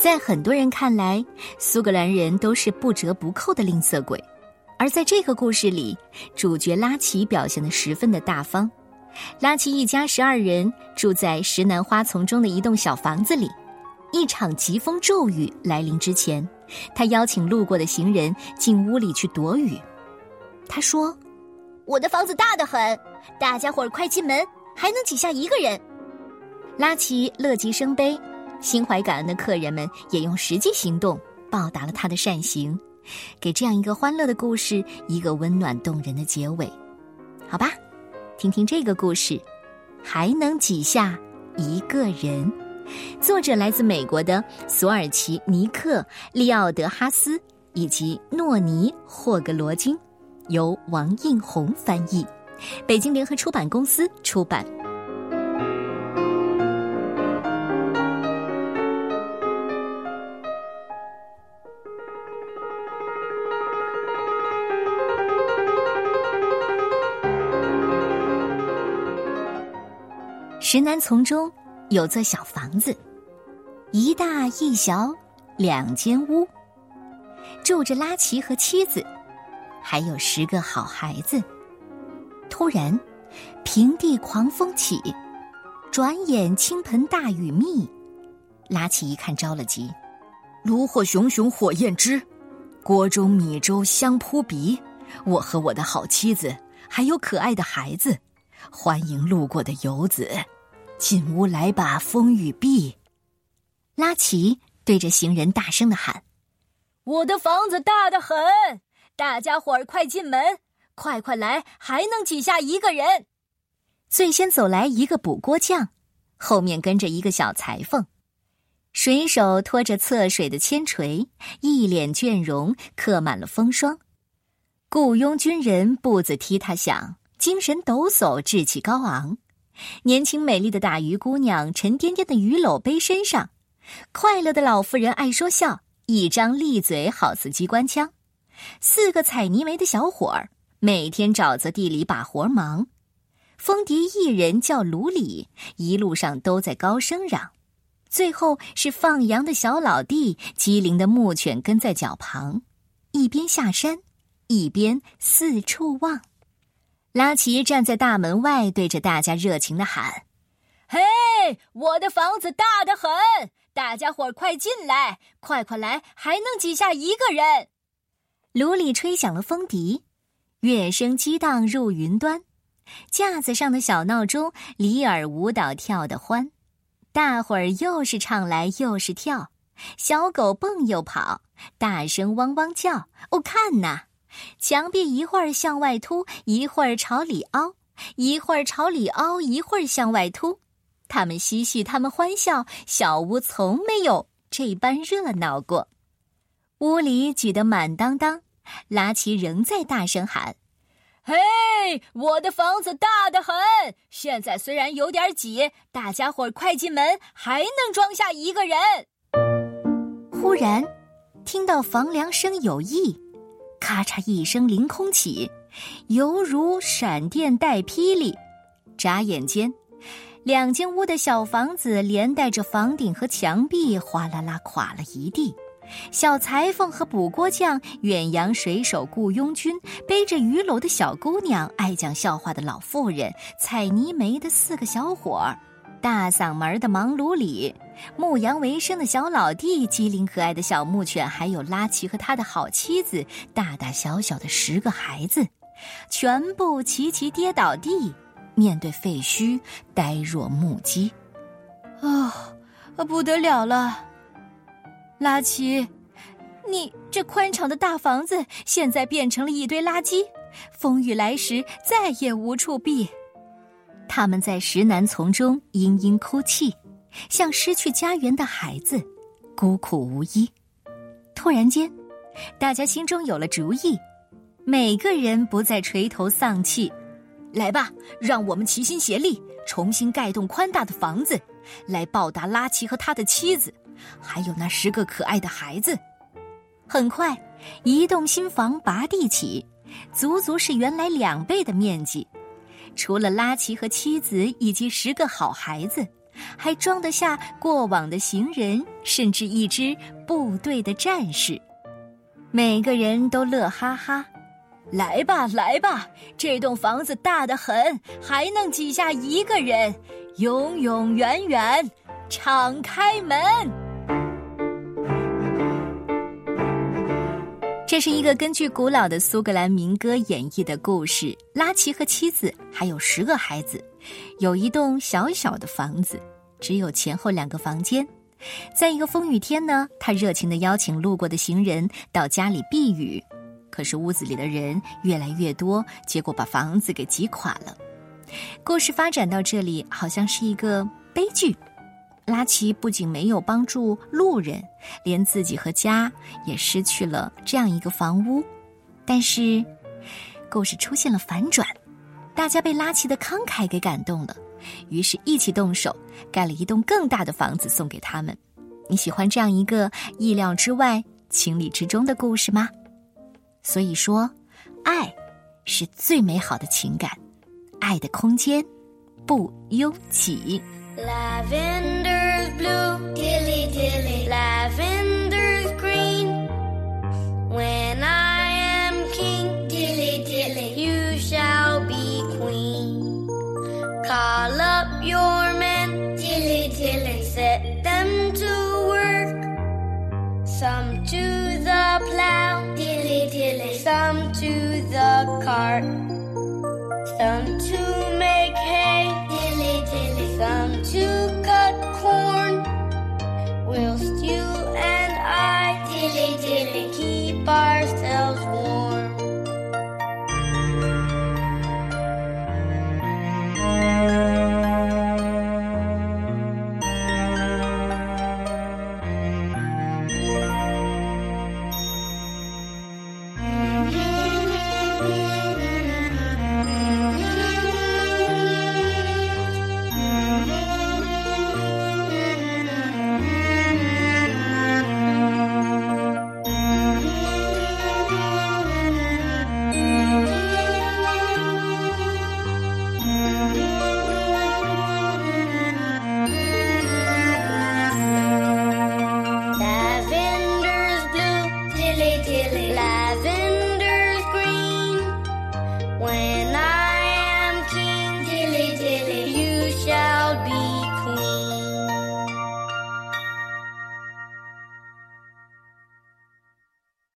在很多人看来，苏格兰人都是不折不扣的吝啬鬼，而在这个故事里，主角拉奇表现得十分的大方。拉奇一家十二人住在石楠花丛中的一栋小房子里。一场疾风骤雨来临之前，他邀请路过的行人进屋里去躲雨。他说：“我的房子大得很，大家伙儿快进门，还能挤下一个人。”拉奇乐极生悲，心怀感恩的客人们也用实际行动报答了他的善行，给这样一个欢乐的故事一个温暖动人的结尾。好吧，听听这个故事，还能挤下一个人。作者来自美国的索尔奇尼克利奥德哈斯以及诺尼霍格罗金，由王映红翻译，北京联合出版公司出版。石楠丛中。有座小房子，一大一小两间屋，住着拉奇和妻子，还有十个好孩子。突然，平地狂风起，转眼倾盆大雨密。拉奇一看着了急，炉火熊熊火焰之，锅中米粥香扑鼻。我和我的好妻子，还有可爱的孩子，欢迎路过的游子。进屋来把，风雨避。拉奇对着行人大声的喊：“我的房子大得很，大家伙儿快进门，快快来，还能挤下一个人。”最先走来一个补锅匠，后面跟着一个小裁缝，水手拖着测水的铅锤，一脸倦容，刻满了风霜。雇佣军人步子踢踏响，精神抖擞，志气高昂。年轻美丽的大鱼姑娘沉甸甸的鱼篓背身上，快乐的老妇人爱说笑，一张利嘴好似机关枪。四个采泥煤的小伙儿每天沼泽地里把活忙。风笛一人叫卢里，一路上都在高声嚷。最后是放羊的小老弟，机灵的牧犬跟在脚旁，一边下山，一边四处望。拉奇站在大门外，对着大家热情的喊：“嘿，我的房子大得很，大家伙儿快进来，快快来，还能挤下一个人。”炉里吹响了风笛，乐声激荡入云端，架子上的小闹钟里尔舞蹈跳得欢，大伙儿又是唱来又是跳，小狗蹦又跑，大声汪汪叫。哦，看呐！墙壁一会儿向外凸，一会儿朝里凹，一会儿朝里凹，一会儿向外凸。他们嬉戏，他们欢笑，小屋从没有这般热闹过。屋里挤得满当当，拉奇仍在大声喊：“嘿，我的房子大得很！现在虽然有点挤，大家伙快进门，还能装下一个人。”忽然，听到房梁声有异。咔嚓一声，凌空起，犹如闪电带霹雳。眨眼间，两间屋的小房子连带着房顶和墙壁哗啦啦垮了一地。小裁缝和补锅匠、远洋水手、雇佣军、背着鱼篓的小姑娘、爱讲笑话的老妇人、采泥煤的四个小伙儿。大嗓门的忙碌里，牧羊为生的小老弟，机灵可爱的小牧犬，还有拉奇和他的好妻子，大大小小的十个孩子，全部齐齐跌倒地，面对废墟，呆若木鸡。啊，不得了了！拉奇，你这宽敞的大房子，现在变成了一堆垃圾，风雨来时再也无处避。他们在石楠丛中嘤嘤哭泣，像失去家园的孩子，孤苦无依。突然间，大家心中有了主意，每个人不再垂头丧气。来吧，让我们齐心协力，重新盖栋宽大的房子，来报答拉奇和他的妻子，还有那十个可爱的孩子。很快，一栋新房拔地起，足足是原来两倍的面积。除了拉奇和妻子以及十个好孩子，还装得下过往的行人，甚至一支部队的战士。每个人都乐哈哈。来吧，来吧，这栋房子大得很，还能挤下一个人，永永远远，敞开门。这是一个根据古老的苏格兰民歌演绎的故事。拉奇和妻子还有十个孩子，有一栋小小的房子，只有前后两个房间。在一个风雨天呢，他热情地邀请路过的行人到家里避雨。可是屋子里的人越来越多，结果把房子给挤垮了。故事发展到这里，好像是一个悲剧。拉奇不仅没有帮助路人，连自己和家也失去了这样一个房屋。但是，故事出现了反转，大家被拉奇的慷慨给感动了，于是一起动手盖了一栋更大的房子送给他们。你喜欢这样一个意料之外、情理之中的故事吗？所以说，爱是最美好的情感，爱的空间不拥挤。blue, dilly dilly, lavender's green. When I am king, dilly dilly, you shall be queen. Call up your men, dilly dilly, set them to work. Some to the plow, dilly dilly, some to the cart, some to make hay, dilly dilly, some to Whilst you and I dilly dilly. keep our